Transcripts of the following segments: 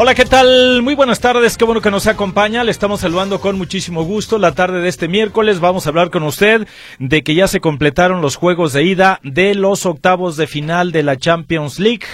Hola, ¿qué tal? Muy buenas tardes, qué bueno que nos acompaña. Le estamos saludando con muchísimo gusto la tarde de este miércoles. Vamos a hablar con usted de que ya se completaron los juegos de ida de los octavos de final de la Champions League.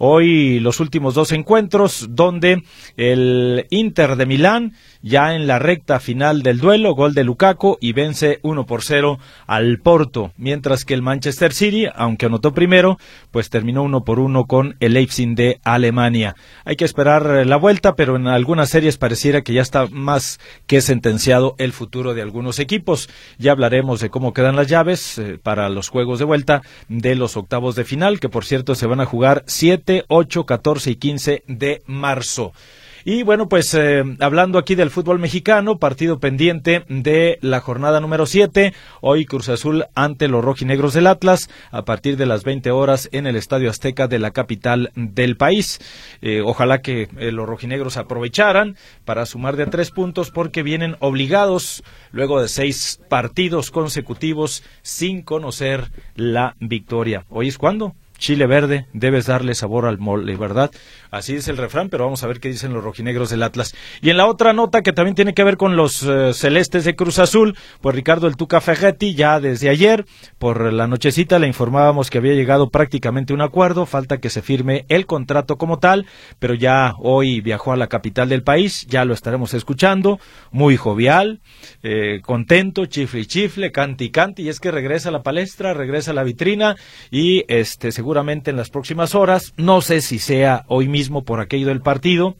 Hoy los últimos dos encuentros donde el Inter de Milán ya en la recta final del duelo, gol de Lukaku y vence 1 por 0 al Porto, mientras que el Manchester City, aunque anotó primero, pues terminó 1 por 1 con el Leipzig de Alemania. Hay que esperar la vuelta, pero en algunas series pareciera que ya está más que sentenciado el futuro de algunos equipos. Ya hablaremos de cómo quedan las llaves eh, para los juegos de vuelta de los octavos de final, que por cierto se van a jugar 7, 8, 14 y 15 de marzo. Y bueno, pues eh, hablando aquí del fútbol mexicano, partido pendiente de la jornada número 7, hoy Cruz Azul ante los rojinegros del Atlas a partir de las 20 horas en el Estadio Azteca de la capital del país. Eh, ojalá que eh, los rojinegros aprovecharan para sumar de tres puntos porque vienen obligados luego de seis partidos consecutivos sin conocer la victoria. ¿Hoy es cuándo? Chile verde, debes darle sabor al mole, ¿verdad? Así es el refrán, pero vamos a ver qué dicen los rojinegros del Atlas. Y en la otra nota que también tiene que ver con los eh, celestes de Cruz Azul, pues Ricardo el Tuca Ferretti ya desde ayer, por la nochecita, le informábamos que había llegado prácticamente un acuerdo, falta que se firme el contrato como tal, pero ya hoy viajó a la capital del país, ya lo estaremos escuchando, muy jovial, eh, contento, chifle y chifle, canti y canti, y es que regresa a la palestra, regresa a la vitrina y este seguramente en las próximas horas, no sé si sea hoy mismo por aquello del partido,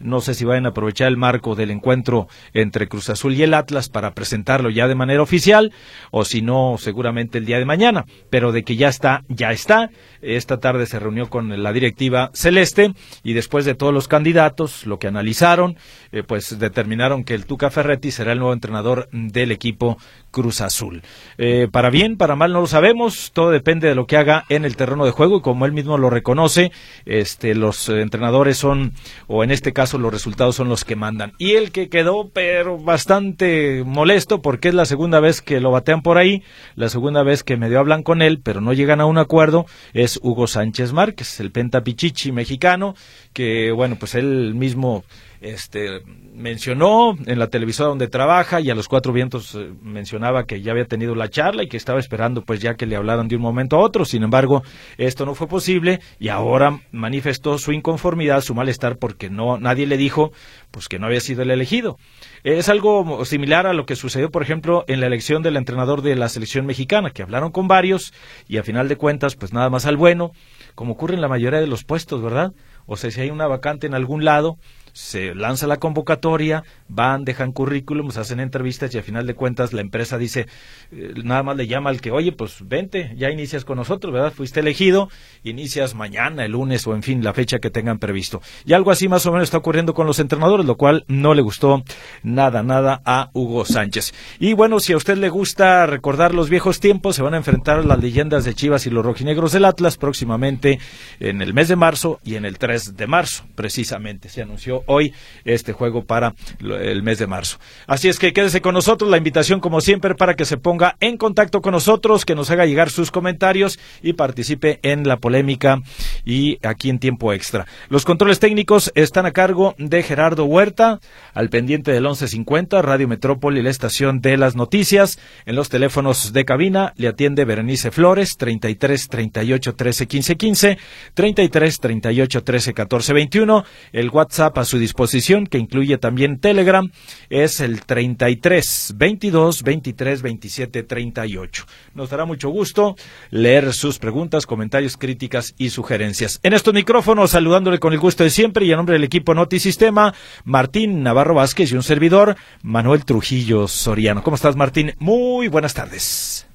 no sé si vayan a aprovechar el marco del encuentro entre Cruz Azul y el Atlas para presentarlo ya de manera oficial, o si no, seguramente el día de mañana. Pero de que ya está, ya está. Esta tarde se reunió con la directiva celeste y después de todos los candidatos, lo que analizaron, eh, pues determinaron que el Tuca Ferretti será el nuevo entrenador del equipo Cruz Azul. Eh, para bien, para mal no lo sabemos, todo depende de lo que haga en el terreno de juego y como él mismo lo reconoce, este, los entrenadores son, o en este caso los resultados son los que mandan. Y el que quedó, pero bastante molesto porque es la segunda vez que lo batean por ahí, la segunda vez que medio hablan con él, pero no llegan a un acuerdo, es Hugo Sánchez Márquez, el pentapichichi mexicano, que bueno, pues él mismo este, mencionó en la televisora donde trabaja y a los cuatro vientos eh, mencionaba que ya había tenido la charla y que estaba esperando pues ya que le hablaran de un momento a otro. Sin embargo, esto no fue posible y ahora manifestó su inconformidad, su malestar porque no nadie le dijo pues que no había sido el elegido. Es algo similar a lo que sucedió, por ejemplo, en la elección del entrenador de la selección mexicana, que hablaron con varios y a final de cuentas, pues nada más al bueno, como ocurre en la mayoría de los puestos, ¿verdad? O sea, si hay una vacante en algún lado, se lanza la convocatoria, van, dejan currículums, hacen entrevistas y a final de cuentas la empresa dice, eh, nada más le llama al que, oye, pues vente, ya inicias con nosotros, ¿verdad? Fuiste elegido, inicias mañana, el lunes o en fin, la fecha que tengan previsto. Y algo así más o menos está ocurriendo con los entrenadores, lo cual no le gustó nada, nada a Hugo Sánchez. Y bueno, si a usted le gusta recordar los viejos tiempos, se van a enfrentar las leyendas de Chivas y los rojinegros del Atlas próximamente en el mes de marzo y en el 3 de marzo, precisamente. Se anunció hoy este juego para el mes de marzo. Así es que quédese con nosotros, la invitación como siempre para que se ponga en contacto con nosotros, que nos haga llegar sus comentarios y participe en la polémica y aquí en tiempo extra. Los controles técnicos están a cargo de Gerardo Huerta, al pendiente del 1150, Radio Metrópoli, la estación de las noticias. En los teléfonos de cabina le atiende Berenice Flores, 33 38 13 15 15, 33 38 13 14 21, el WhatsApp a su disposición que incluye también Telegram es el 33 22 23 27 38. Nos dará mucho gusto leer sus preguntas, comentarios, críticas y sugerencias. En estos micrófonos, saludándole con el gusto de siempre y en nombre del equipo Notisistema, Martín Navarro Vázquez y un servidor, Manuel Trujillo Soriano. ¿Cómo estás, Martín? Muy buenas tardes.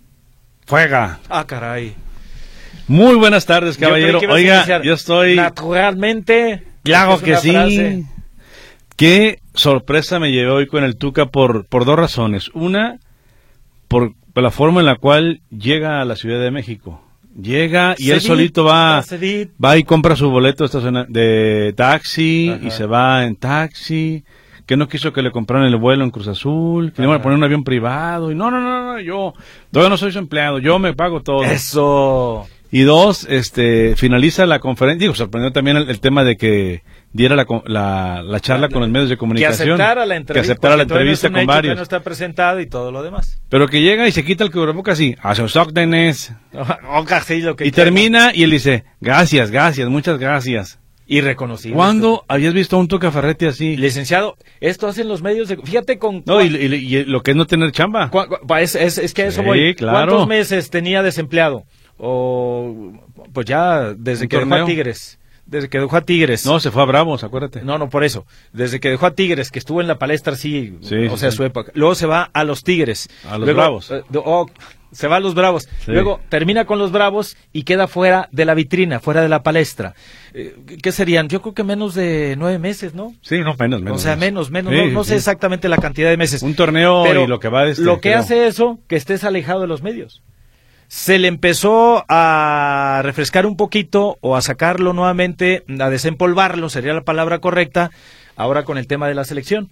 Fuega. Ah, caray. Muy buenas tardes, caballero. Oiga, yo estoy... Naturalmente. Claro que sí. Qué sorpresa me llevé hoy con el Tuca por, por dos razones. Una, por, la forma en la cual llega a la Ciudad de México. Llega y él solito va, va y compra su boleto de taxi y se va en taxi que no quiso que le compraran el vuelo en Cruz Azul, que le iban a poner un avión privado, y no, no, no, no, yo, yo no soy su empleado, yo me pago todo. Eso. Y dos, este, finaliza la conferencia, digo, sorprendió también el, tema de que diera la, la, charla con los medios de comunicación. Que aceptara la entrevista. Que aceptara la entrevista con varios. Que no está presentado y todo lo demás. Pero que llega y se quita el cubrebocas así, a sus órdenes. lo que y termina y él dice, gracias, gracias, muchas gracias. Irreconocible. ¿Cuándo habías visto a un Tuca Ferretti así? Licenciado, esto hacen los medios de... Fíjate con... No, y, lo que es no tener chamba. Es, es, que eso voy. ¿Cuántos meses tenía desempleado? O... Pues ya desde que dejó a Tigres. Desde que dejó a Tigres. No, se fue a Bravos, acuérdate. No, no, por eso. Desde que dejó a Tigres, que estuvo en la palestra, sí, o sea, su época. Luego se va a los Tigres. A los Bravos. Eh, oh, se va a los Bravos. Luego termina con los Bravos y queda fuera de la vitrina, fuera de la palestra. Eh, ¿Qué serían? Yo creo que menos de nueve meses, ¿no? Sí, no, menos, menos. O sea, menos, menos. no, sé exactamente la cantidad de meses. Un torneo y lo que va de este, Lo que hace eso, que estés alejado de los medios. Se le empezó a refrescar un poquito o a sacarlo nuevamente, a desempolvarlo, sería la palabra correcta, ahora con el tema de la selección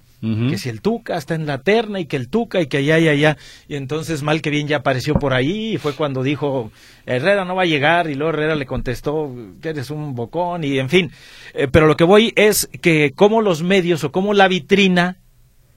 que si el Tuca está en la terna y que el Tuca y que allá y allá. Y entonces mal que bien ya apareció por ahí y fue cuando dijo, Herrera no va a llegar y luego Herrera le contestó que eres un bocón y en fin. Eh, pero lo que voy es que como los medios o como la vitrina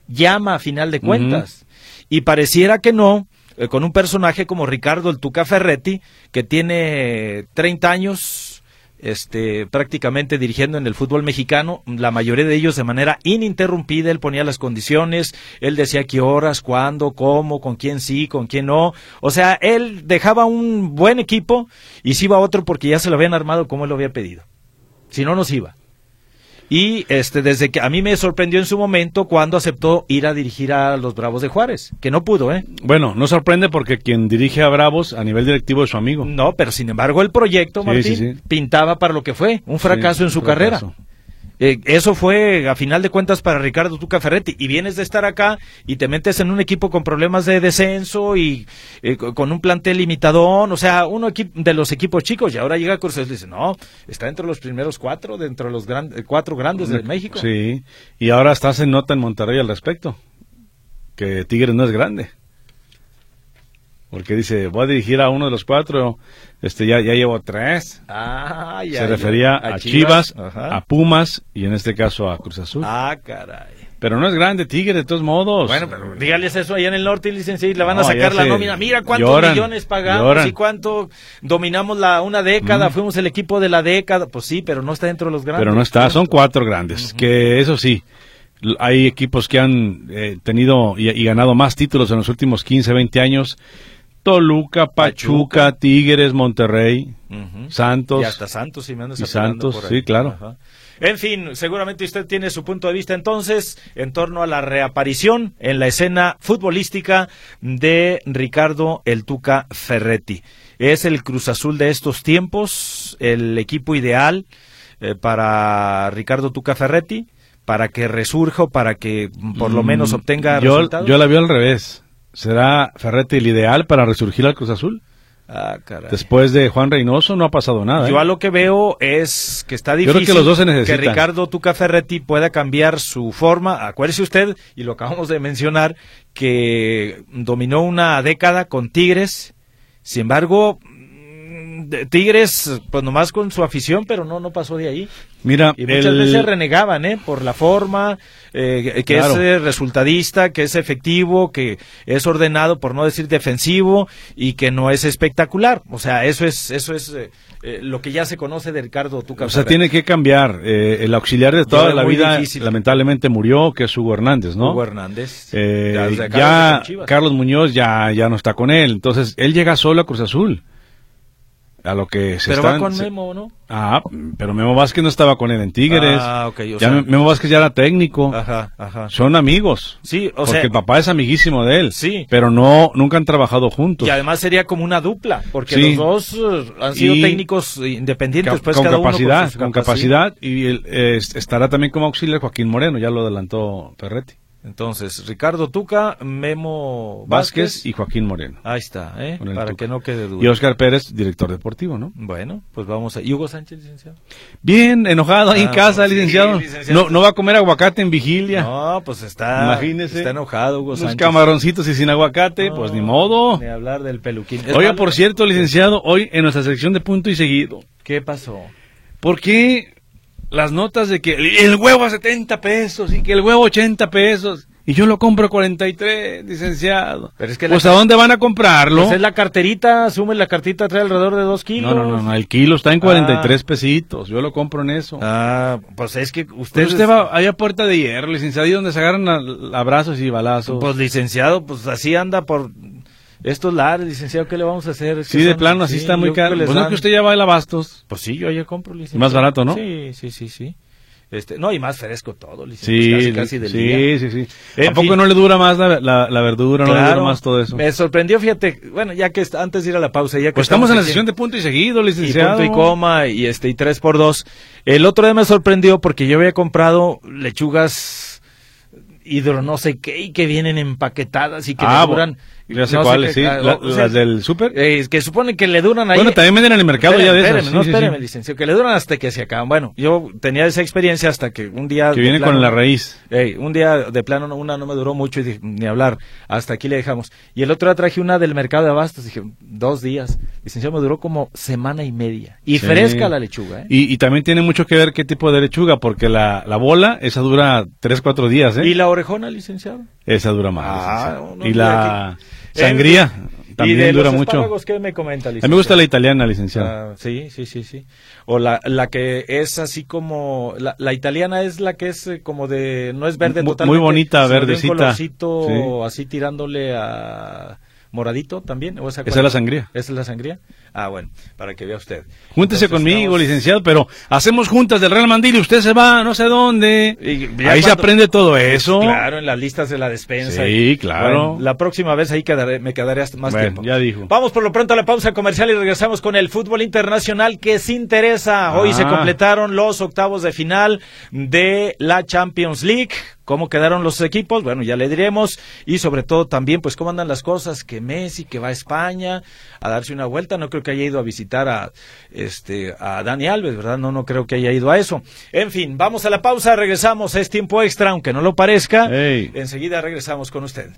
llama a final de cuentas. Y pareciera que no, eh, con un personaje como Ricardo el Tuca Ferretti, que tiene 30 años, este, prácticamente dirigiendo en el fútbol mexicano, la mayoría de ellos de manera ininterrumpida, él ponía las condiciones, él decía qué horas, cuándo, cómo, con quién sí, con quién no, o sea, él dejaba un buen equipo y se iba a otro porque ya se lo habían armado como él lo había pedido, si no, nos iba. Y este, desde que a mí me sorprendió en su momento cuando aceptó ir a dirigir a los Bravos de Juárez, que no pudo, ¿eh? Bueno, no sorprende porque quien dirige a Bravos a nivel directivo es su amigo. No, pero sin embargo el proyecto, Martín, pintaba para lo que fue, un fracaso en su carrera. Eh, eso fue, a final de cuentas, para Ricardo Tuca Ferretti. Y vienes de estar acá y te metes en un equipo con problemas de descenso y eh, con un plantel limitadón. O sea, uno de los equipos chicos. Y ahora llega Cruz y dice, no, está entre los primeros cuatro, dentro de los eh, cuatro grandes de México. Sí, y ahora estás en nota en Monterrey al respecto. Que Tigres no es grande. Porque dice, voy a dirigir a uno de los cuatro, este ya, ya llevo tres. Ah, Se refería a, Chivas, a Pumas y en este caso a Cruz Azul. Ah, caray. Pero no es grande Tigre, de todos modos. Bueno, pero dígales eso allá en el norte y dicen, sí, le van a sacar la nómina. Mira cuántos millones pagamos y cuánto dominamos la una década, fuimos el equipo de la década. Pues sí, pero no está dentro de los grandes. Pero no está, son cuatro grandes, que eso sí. Hay equipos que han eh, tenido y, y ganado más títulos en los últimos 15, 20 años Toluca, Pachuca, Tigres, Monterrey, Santos. Y hasta Santos, si me andas y Santos, sí, claro. En fin, seguramente usted tiene su punto de vista entonces en torno a la reaparición en la escena futbolística de Ricardo El Tuca Ferretti. Es el Cruz Azul de estos tiempos, el equipo ideal eh, para Ricardo Tuca Ferretti, para que resurja o para que por lo menos mm, obtenga yo, resultados. Yo la veo al revés. ¿Será Ferretti el ideal para resurgir al Cruz Azul? Ah, caray. Después de Juan Reynoso no ha pasado nada. Yo ¿eh? a lo que veo es que está difícil que, los dos se que Ricardo Tuca Ferretti pueda cambiar su forma. Acuérdese usted, y lo acabamos de mencionar, que dominó una década con Tigres. Sin embargo, Tigres, pues nomás con su afición, pero no, no pasó de ahí. Mira, y muchas veces renegaban, ¿eh? Por la forma, eh, que es eh, resultadista, que es efectivo, que es ordenado, por no decir defensivo, y que no es espectacular. O sea, eso es, eso es eh, lo que ya se conoce de Ricardo Tuca. O sea, tiene que cambiar. el auxiliar de toda la vida, lamentablemente murió, que es Hugo Hernández, ¿no? Hugo Hernández. ya, ya Carlos Muñoz ya, ya no está con él. Entonces, él llega solo a Cruz Azul. A lo que se Pero está... va con Memo, ¿no? Ah, pero Memo Vázquez no estaba con él en Tigres. Ah, ok. O ya sea, Memo Vázquez ya era técnico. Ajá, ajá. Son amigos. Sí, o porque sea, el papá es amiguísimo de él. Sí. Pero no, nunca han trabajado juntos. y además sería como una dupla, porque Sí. los dos eh, han sido Y- técnicos independientes, Ca- pues con cada uno capacidad, con capacidad. Y el- eh, estará también como auxiliar Joaquín Moreno, ya lo adelantó Ferretti. Entonces, Ricardo Tuca, Memo Vázquez, Vázquez, y Joaquín Moreno. ahí está, ¿eh? Para Tuca. que no quede duda. Y Oscar Pérez, director deportivo, ¿no? Bueno, pues vamos a... ¿Y Hugo Sánchez, licenciado? Bien, enojado ahí en Ah, casa, sí, licenciado. licenciado. No, no va a comer aguacate en vigilia. No, pues está... Imagínese. Está enojado Hugo Sánchez. camaroncitos y sin aguacate, No, pues ni modo. Ni hablar del peluquín. Oiga, por cierto, licenciado, hoy en nuestra sección de punto y seguido, ¿Qué pasó? ¿por qué las notas de que el- huevo a 70 pesos y que el huevo 80 pesos y yo lo compro a 43, licenciado? Pero es que pues la- ¿a dónde van a comprarlo? Pues es la carterita, asume la cartita, trae alrededor de dos kilos. No, no, no, no, el kilo está en 43 pesitos, yo lo compro en eso. Ah, pues es que Usted, usted... va allá a puerta de hierro, licenciado, ahí donde se agarran abrazos y balazos. Pues licenciado, pues así anda por estos lares, licenciado, ¿qué le vamos a hacer? Es sí, de son- plano, así sí, está muy caro. Pues no es que usted ya va al abastos. Pues sí, yo allá compro, licenciado. Más barato, ¿no? Sí, sí, sí, sí. Este, no, y más fresco todo, licenciado. Sí, casi, casi del sí, día. sí, sí. En ¿A poco fin. no le dura más la, la, la verdura, no le dura más todo eso? Me sorprendió, fíjate, bueno, ya que antes de ir a la pausa, ya que Pues estamos en la sesión de punto y seguido, y licenciado. punto y coma y este y tres por dos. El otro día me sorprendió porque yo había comprado lechugas hidro no sé qué y que vienen empaquetadas y que Ah, duran Ya sé no cuáles, qué- sí. La- o sea, las del súper. eh, que supone que le duran ahí Bueno, también venden en el mercado ya de esas. no, sí, sí, espéreme, sí. licenciado, que le duran hasta que se acaban. Bueno, yo tenía esa experiencia hasta que un día... Que viene plano- con la raíz. Un día de plano no- una no me duró mucho y dije, ni hablar, hasta aquí le dejamos. Y el otro día traje una del mercado de abastos, dije, dos días. Licenciado, me duró como semana y media. Y fresca la lechuga, ¿eh? Y, y también tiene mucho que ver qué tipo de lechuga, porque la, la bola, esa dura 3, 4 días, ¿eh? ¿Y la orejona, licenciado? Esa dura más. Ah, licenciado. no, y la aquí. Sangría ¿Y también de dura los mucho. qué me comenta, A mí licenciado? me gusta la italiana, licenciado. Ah, sí, sí, sí, sí. O la, la que es así como... La, la italiana es la que es eh, como de... No es verde muy totalmente. bonita, sino de verdecita. Un colorcito Sí. así tirándole a... Moradito también. ¿O esa, es la sangría. ¿Esa es la sangría? Ah, bueno, para que vea usted. Júntese Entonces, conmigo, licenciado, pero hacemos juntas del Real Mandil y usted se va no sé dónde. Y Ahí se aprende todo eso. Claro, en las listas de la despensa. Sí, claro. Bueno, la próxima vez ahí quedaré, me quedaré hasta más Bueno, tiempo. ya dijo. Vamos por lo pronto a la pausa comercial y regresamos con el fútbol internacional que se interesa. Hoy Ah. se completaron los octavos de final de la Champions League. ¿Cómo quedaron los equipos? Bueno, ya le diremos. Y sobre todo también, pues, cómo andan las cosas. Que Messi, que va a España a darse una vuelta. No creo que haya ido a visitar a, este, a Dani Alves, ¿verdad? No, no creo que haya ido a eso. En fin, vamos a la pausa. Regresamos. Es tiempo extra, aunque no lo parezca. Enseguida regresamos con usted.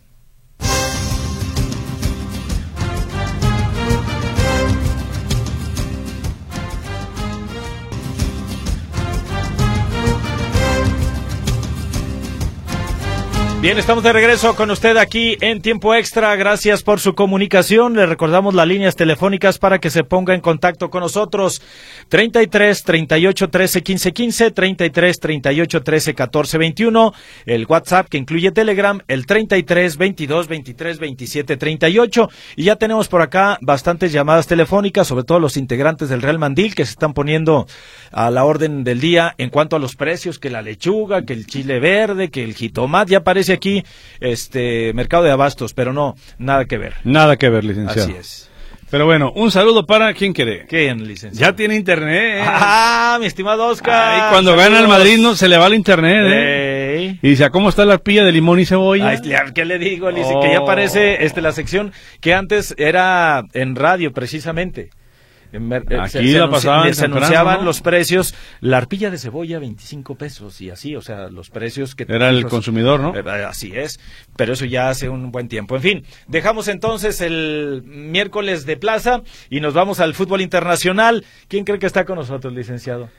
Bien, estamos de regreso con usted aquí en tiempo extra. Gracias por su comunicación. Le recordamos las líneas telefónicas para que se ponga en contacto con nosotros. 33 38 13 15 15, 33 38 13 14 21. El WhatsApp que incluye Telegram, el 33 22 23 27 38. Y ya tenemos por acá bastantes llamadas telefónicas, sobre todo los integrantes del Real Mandil que se están poniendo a la orden del día en cuanto a los precios, que la lechuga, que el chile verde, que el jitomate. Ya aquí este mercado de abastos, pero no, nada que ver. Nada que ver, licenciado. Así es. Pero bueno, un saludo para quien quiere. ¿Quién, licenciado? Ya tiene internet. Ah, mi estimado Oscar. Ay, cuando gana el. Madrid no se le va el internet. ¿eh? Ey. Y dice, ¿a cómo está la pilla de limón y cebolla? Ay, ¿Qué le digo, Lice? Que ya Oh. aparece este, la sección que antes era en radio, precisamente. Eh, Aquí la anunci- pasaban se temprano, anunciaban ¿no? los precios. La arpilla de cebolla, 25 pesos y así, o sea, los precios que... Era el consumidor, ¿no? Eh, Así es, pero eso ya hace un buen tiempo. En fin, dejamos entonces el miércoles de plaza y nos vamos al fútbol internacional. ¿Quién cree que está con nosotros, licenciado?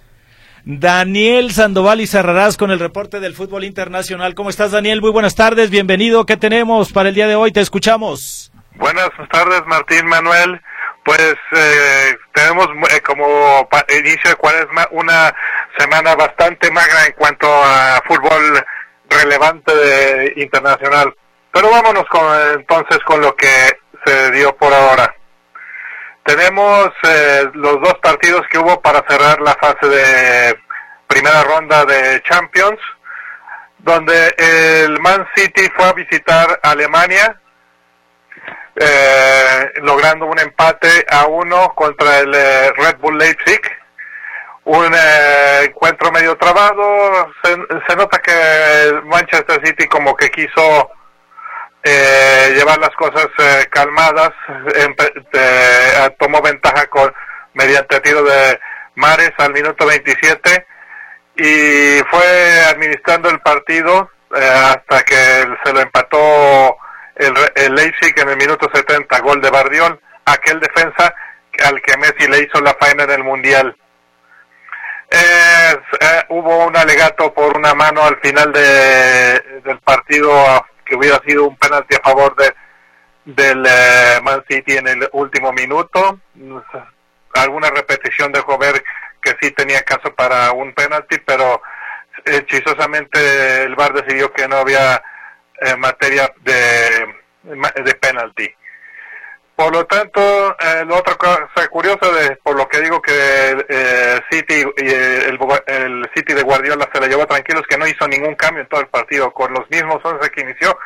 Daniel Sandoval y Cerrarás con el reporte del fútbol internacional. ¿Cómo estás, Daniel? Muy buenas tardes, bienvenido. ¿Qué tenemos para el día de hoy? Te escuchamos. Buenas tardes, Martín Manuel. Pues eh, tenemos eh, como inicio de cuaresma una semana bastante magra en cuanto a fútbol relevante de- internacional. Pero vámonos con, entonces con lo que se dio por ahora. Tenemos eh, los dos partidos que hubo para cerrar la fase de primera ronda de Champions, donde el Man City fue a visitar Alemania, eh, logrando un empate a uno contra el eh, Red Bull Leipzig. Un encuentro medio trabado, se, se, nota que Manchester City como que quiso eh, llevar las cosas eh, calmadas, eh, tomó ventaja con mediante tiro de Mares al minuto 27 y fue administrando el partido eh, hasta que se lo empató el, el Leipzig en el minuto 70, gol de Bardiol, aquel defensa al que Messi le hizo la faena en el Mundial. Eh, hubo un alegato por una mano al final de, del partido que hubiera sido un penalti a favor de del eh, Man City en el último minuto. Alguna repetición dejó ver que sí tenía caso para un penalti, pero hechizosamente el VAR decidió que no había eh, materia de, de penalti. Por lo tanto, eh, la otra cosa curiosa, de, por lo que digo que eh, City y el, el, City de Guardiola se la llevó tranquilo, es que no hizo ningún cambio en todo el partido, con los mismos 11 que inició,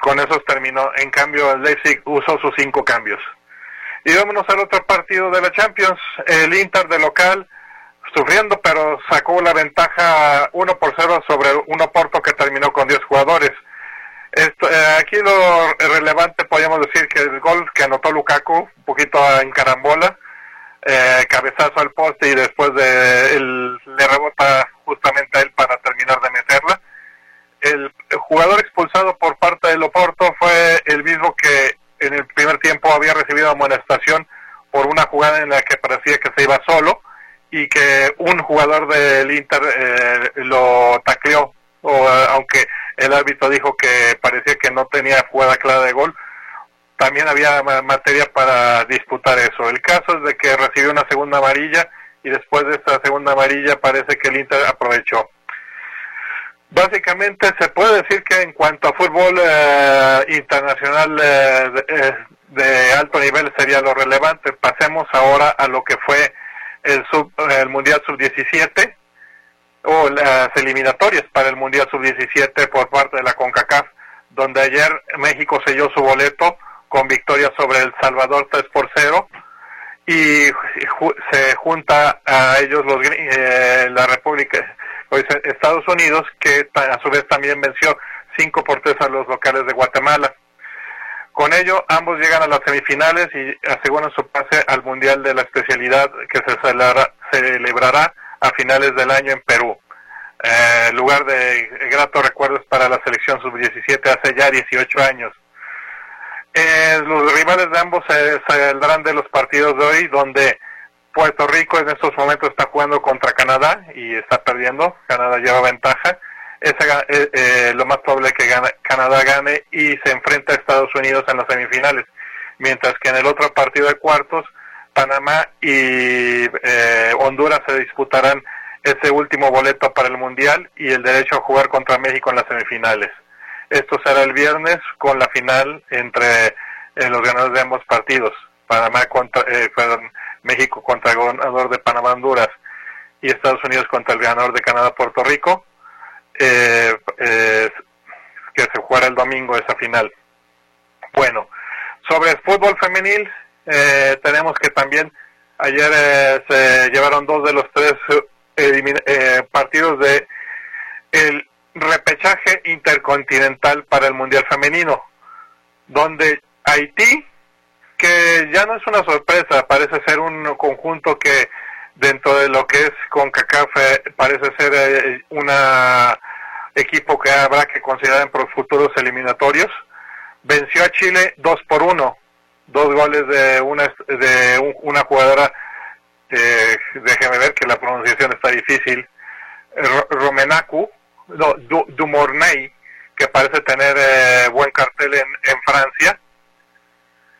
con esos terminó. En cambio, el Leipzig usó sus cinco cambios. Y vámonos al otro partido de la Champions, el Inter de local, sufriendo, pero sacó la ventaja 1 por 0 sobre un Oporto que terminó con 10 jugadores. Esto, eh, aquí lo relevante podríamos decir que el gol que anotó Lukaku, un poquito en carambola, eh, cabezazo al poste y después de le rebota justamente a él para terminar de meterla. El, el, jugador expulsado por parte del Oporto fue el mismo que en el primer tiempo había recibido amonestación por una jugada en la que parecía que se iba solo y que un jugador del Inter eh, lo tacleó, o, aunque el árbitro dijo que parecía que no tenía jugada clara de gol, también había materia para disputar eso. El caso es de que recibió una segunda amarilla y después de esta segunda amarilla parece que el Inter aprovechó. Básicamente se puede decir que en cuanto a fútbol eh, internacional eh, de, de, alto nivel sería lo relevante. Pasemos ahora a lo que fue el, sub, el Mundial Sub-17 o las eliminatorias para el Mundial Sub-17 por parte de la CONCACAF, donde ayer México selló su boleto con victoria sobre El Salvador 3 por 0 y se junta a ellos los eh, la República Estados Unidos que a su vez también venció 5 por 3 a los locales de Guatemala. Con ello, ambos llegan a las semifinales y aseguran su pase al Mundial de la Especialidad que se celebrará a finales del año en Perú. Eh, lugar de gratos recuerdos para la selección sub-17 hace ya 18 años. Eh, los rivales de ambos se saldrán de los partidos de hoy, donde Puerto Rico en estos momentos está jugando contra Canadá y está perdiendo. Canadá lleva ventaja. Esa, eh, eh, lo más probable que Canadá gane y se enfrenta a Estados Unidos en las semifinales. Mientras que en el otro partido de cuartos, Panamá y eh, Honduras se disputarán ese último boleto para el Mundial y el derecho a jugar contra México en las semifinales. Esto será el viernes con la final entre eh, los ganadores de ambos partidos. Panamá contra, eh, México contra el ganador de Panamá Honduras y Estados Unidos contra el ganador de Canadá Puerto Rico, eh, eh, que se jugará el domingo esa final. Bueno, sobre el fútbol femenil, eh, tenemos que también ayer eh, se llevaron dos de los tres eh, partidos de el repechaje intercontinental para el Mundial Femenino, donde Haití, que ya no es una sorpresa, parece ser un conjunto que dentro de lo que es CONCACAF parece ser eh, un equipo que habrá que considerar en futuros eliminatorios, venció a Chile 2 por 1 dos goles de una de un, una jugadora eh, déjeme ver que la pronunciación está difícil. Romenacu no, du, Dumornay que parece tener eh, buen cartel en, en Francia.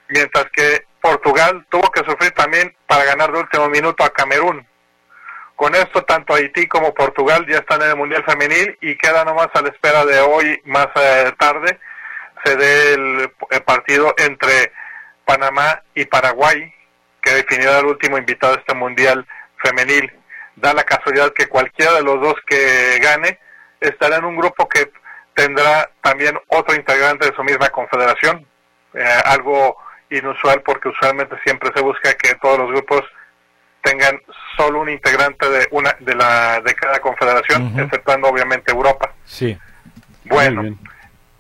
Mientras que Portugal tuvo que sufrir también para ganar de último minuto a Camerún. Con esto tanto Haití como Portugal ya están en el Mundial Femenil y queda nomás a la espera de hoy más eh, tarde se dé el partido entre Panamá y Paraguay, que definirá el último invitado a este mundial femenil. Da la casualidad que cualquiera de los dos que gane estará en un grupo que tendrá también otro integrante de su misma confederación, eh, algo inusual porque usualmente siempre se busca que todos los grupos tengan solo un integrante de una de la de cada confederación, exceptuando obviamente Europa. Sí. Bueno,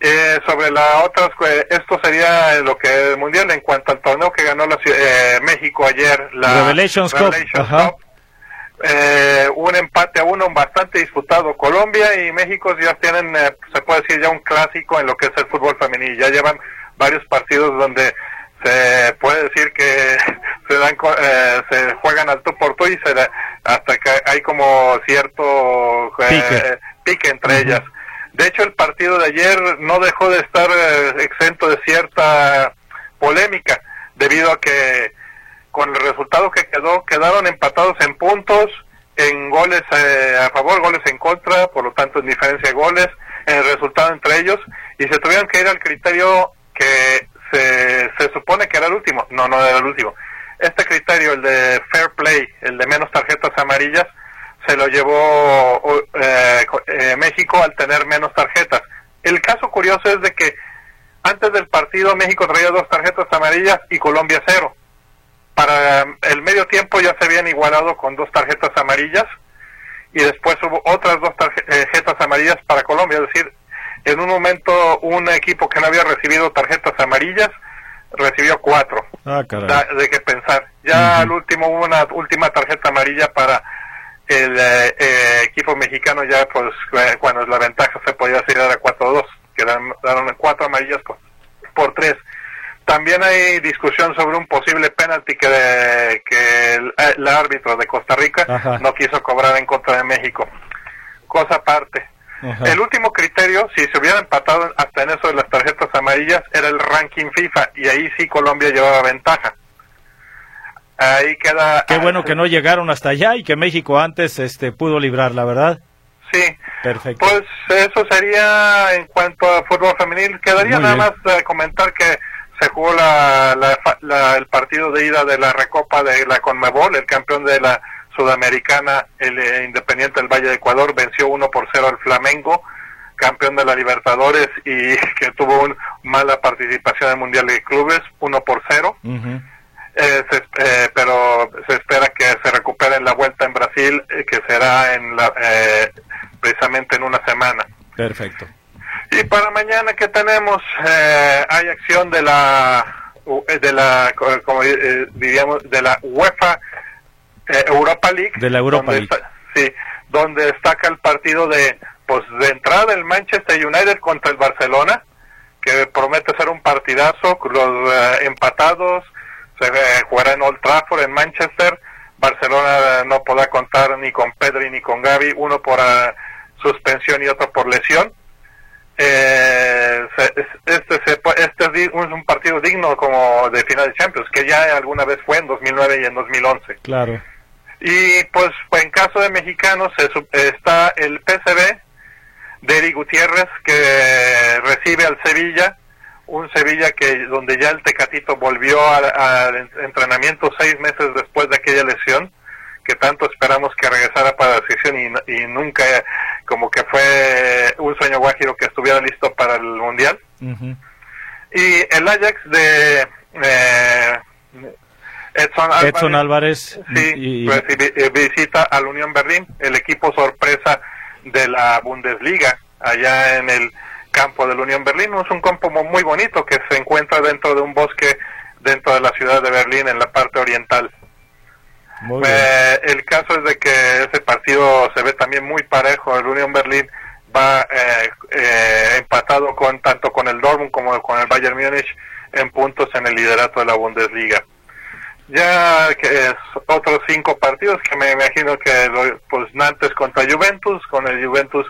eh, sobre la otra, esto sería lo que el mundial en cuanto al torneo que ganó la, eh, México ayer, la Revelations, Cup. Eh, un empate a uno bastante disputado. Colombia y México ya tienen, eh, se puede decir, ya un clásico en lo que es el fútbol femenil. Ya llevan varios partidos donde se puede decir que se dan eh, se juegan al tú por tú y se hasta que hay como cierto pique. entre ellas. De hecho, el partido de ayer no dejó de estar exento de cierta polémica debido a que con el resultado que quedó, quedaron empatados en puntos, en goles eh, a favor, goles en contra, por lo tanto en diferencia de goles, en el resultado entre ellos, y se tuvieron que ir al criterio que se, se supone que era el último, no, no era el último. Este criterio, el de fair play, el de menos tarjetas amarillas, se lo llevó eh, eh, México al tener menos tarjetas. El caso curioso es de que antes del partido México traía dos tarjetas amarillas y Colombia cero para el medio tiempo ya se habían igualado con dos tarjetas amarillas y después hubo otras dos tarjetas amarillas para Colombia, es decir, en un momento un equipo que no había recibido tarjetas amarillas recibió cuatro. Ah, de qué pensar. Ya al último hubo una última tarjeta amarilla para el eh, eh, equipo mexicano, ya pues eh, cuando la ventaja se podía hacer a 4-2, quedaron cuatro amarillas por, por tres. También hay discusión sobre un posible penalti que, que el, árbitro de Costa Rica no quiso cobrar en contra de México. Cosa aparte. El último criterio, si se hubiera empatado hasta en eso de las tarjetas amarillas, era el ranking FIFA y ahí sí Colombia llevaba ventaja. Ahí queda. Qué bueno que no llegaron hasta allá y que México antes este pudo librar, la verdad. Sí. Perfecto. Pues eso sería en cuanto a fútbol femenil. Quedaría nada más comentar que se jugó la, el partido de ida de la Recopa de la Conmebol, el campeón de la Sudamericana, el eh, Independiente del Valle de Ecuador, venció 1 por 0 al Flamengo, campeón de la Libertadores y que tuvo una mala participación en el Mundial de Clubes, 1 por 0. Eh, eh, pero se espera que se recupere en la vuelta en Brasil, que será en la, precisamente en una semana. Perfecto. Y para mañana que tenemos eh, hay acción de la eh, de la como eh, diríamos de la UEFA Europa League de la Europa League sí donde destaca el partido de pues de entrada del Manchester United contra el Barcelona que promete ser un partidazo los empatados se jugará en Old Trafford en Manchester Barcelona no podrá contar ni con Pedri ni con Gaby uno por suspensión y otro por lesión eh, este, este es un partido digno como de final de Champions, que ya alguna vez fue en 2009 y en 2011. Claro. Y pues en caso de mexicanos está el PCB de Eric Gutiérrez que recibe al Sevilla, un Sevilla que donde ya el Tecatito volvió al entrenamiento seis meses después de aquella lesión que tanto esperamos que regresara para la sección y, nunca como que fue un sueño guajiro que estuviera listo para el mundial. Y el Ajax de eh, Edson Álvarez, sí, pues, visita al Unión Berlín el equipo sorpresa de la Bundesliga allá en el campo del Unión Berlín es un campo muy bonito que se encuentra dentro de un bosque dentro de la ciudad de Berlín en la parte oriental eh, el caso es de que ese partido se ve también muy parejo. El Unión Berlín va eh, eh, empatado con tanto con el Dortmund como con el Bayern Múnich en puntos en el liderato de la Bundesliga. Ya que es otros cinco partidos que me imagino que pues Nantes contra Juventus, con el Juventus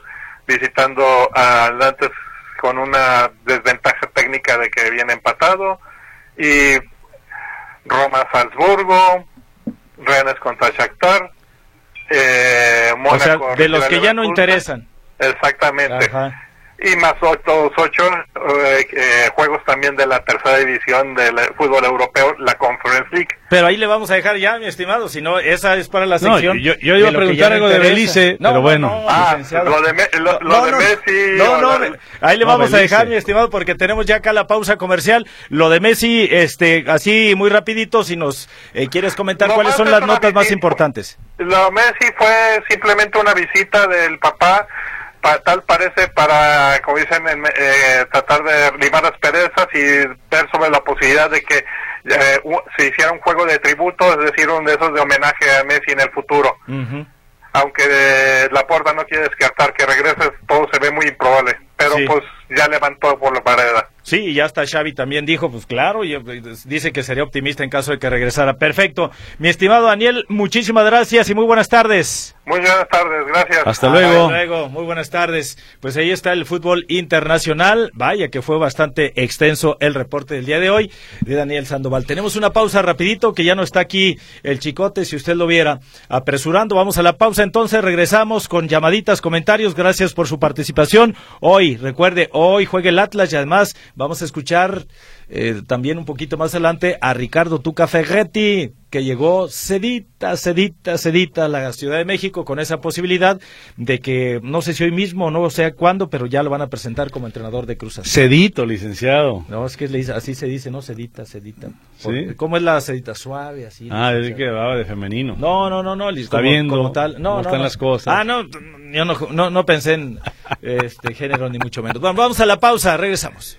visitando a Nantes con una desventaja técnica de que viene empatado y Roma Salzburgo, Rennes contra Shakhtar, eh, de los que ya no interesan. Exactamente. Y más otros ocho eh, eh, juegos también de la tercera división del fútbol europeo, la Conference League. Pero ahí le vamos a dejar ya, mi estimado, si no, esa es para la sección. yo, yo iba a preguntar algo de Belice, pero bueno. ah, lo de, lo, de Messi. No, no, ahí le vamos a dejar, mi estimado, porque tenemos ya acá la pausa comercial. Lo de Messi, este, así muy rapidito, si nos eh, quieres comentar cuáles son las notas más importantes. Lo de Messi fue simplemente una visita del papá tal parece para, como dicen, eh, tratar de limar las perezas y ver sobre la posibilidad de que eh, se hiciera un juego de tributo, es decir, un de esos de homenaje a Messi en el futuro. Aunque eh, la puerta no quiere descartar que regrese, todo se ve muy improbable, pero pues ya levantó por la pared. Sí, y ya hasta Xavi también dijo, pues claro, y dice que sería optimista en caso de que regresara. Perfecto. Mi estimado Daniel, muchísimas gracias y muy buenas tardes. Muy buenas tardes, gracias. Hasta luego. Hasta luego, muy buenas tardes. Pues ahí está el fútbol internacional. Vaya que fue bastante extenso el reporte del día de hoy de Daniel Sandoval. Tenemos una pausa rapidito, que ya no está aquí el chicote, si usted lo viera apresurando. Vamos a la pausa, entonces regresamos con llamaditas, comentarios. Gracias por su participación. Hoy, recuerde, hoy juegue el Atlas y además Vamos a escuchar eh, también un poquito más adelante a Ricardo Tuca Ferretti, que llegó sedita, sedita, sedita a la Ciudad de México con esa posibilidad de que no sé si hoy mismo o no sé cuándo, pero ya lo van a presentar como entrenador de Cruz Azul. Sedito, licenciado. No, es que así se dice, ¿no? Sedita, sedita. ¿Cómo es la sedita? Suave, así. Ah, es que va de femenino. No, no, no, no. Está viendo como tal. No, no, están las cosas. Ah, no, yo no, no, pensé en este género ni mucho menos. Bueno, vamos a la pausa, regresamos.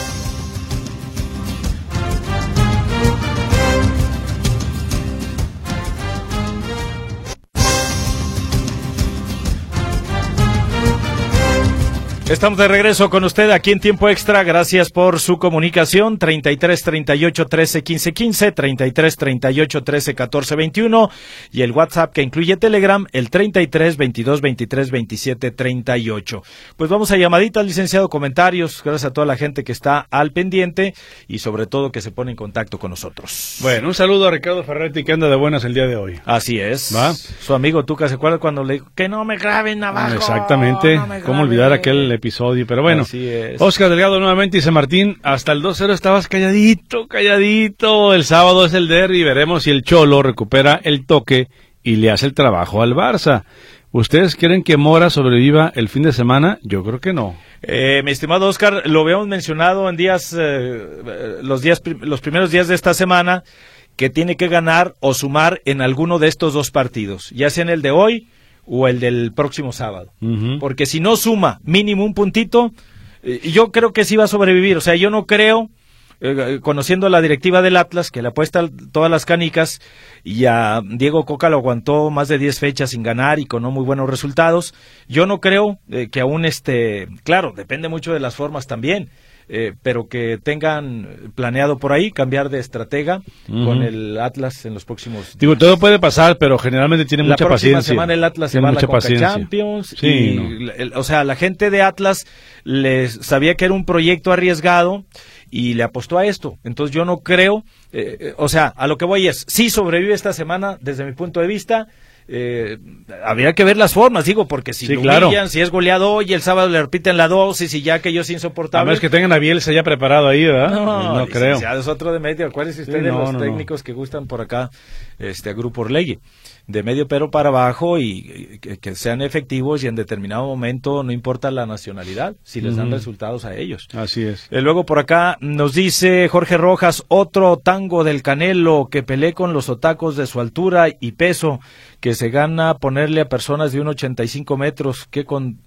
Estamos de regreso con usted aquí en tiempo extra. Gracias por su comunicación. 33 38 13 15 15, 33 38 13 14 21 y el WhatsApp que incluye Telegram, el 33 22 23 27 38. Pues vamos a llamaditas, licenciado, comentarios. Gracias a toda la gente que está al pendiente y sobre todo que se pone en contacto con nosotros. Bueno, un saludo a Ricardo Ferretti que anda de buenas el día de hoy. Así es. ¿Va? Su amigo Tuca, ¿se acuerda cuando le dijo que no me graben abajo? Exactamente. ¿Cómo olvidar aquel episodio, pero bueno. Oscar Delgado nuevamente dice Martín, hasta el 2-0 estabas calladito, calladito. El sábado es el derby, veremos si el Cholo recupera el toque y le hace el trabajo al Barça. ¿Ustedes quieren que Mora sobreviva el fin de semana? Yo creo que no. Eh, mi estimado Oscar, lo habíamos mencionado en días, eh, los días, los primeros días de esta semana, que tiene que ganar o sumar en alguno de estos dos partidos, ya sea en el de hoy o el del próximo sábado. Porque si no suma mínimo un puntito, eh, yo creo que sí va a sobrevivir. O sea, yo no creo, eh, conociendo la directiva del Atlas, que le apuesta todas las canicas, y a Diego Coca lo aguantó más de 10 fechas sin ganar y con no muy buenos resultados, yo no creo eh, que aún este, claro, depende mucho de las formas también. Eh, pero que tengan planeado por ahí cambiar de estratega con el Atlas en los próximos. Digo, todo puede pasar, pero generalmente tiene mucha paciencia. La próxima semana el Atlas se va a la Champions. o sea, la gente de Atlas les sabía que era un proyecto arriesgado y le apostó a esto. Entonces yo no creo, eh, eh, o sea, a lo que voy es, sí sobrevive esta semana desde mi punto de vista, eh, habría que ver las formas, digo, porque si lo si es goleado hoy, el sábado le repiten la dosis y ya que ellos insoportable. A menos que tengan a Bielsa ya preparado ahí, ¿verdad? No, no creo. Es otro de medio, usted de los técnicos que gustan por acá, este Grupo Orlegui de medio pero para abajo y, que, sean efectivos y en determinado momento no importa la nacionalidad, si les dan resultados a ellos. Así es. Eh, luego por acá nos dice Jorge Rojas, otro tango del Canelo que peleé con los otacos de su altura y peso, que se gana ponerle a personas de 1,85 metros que con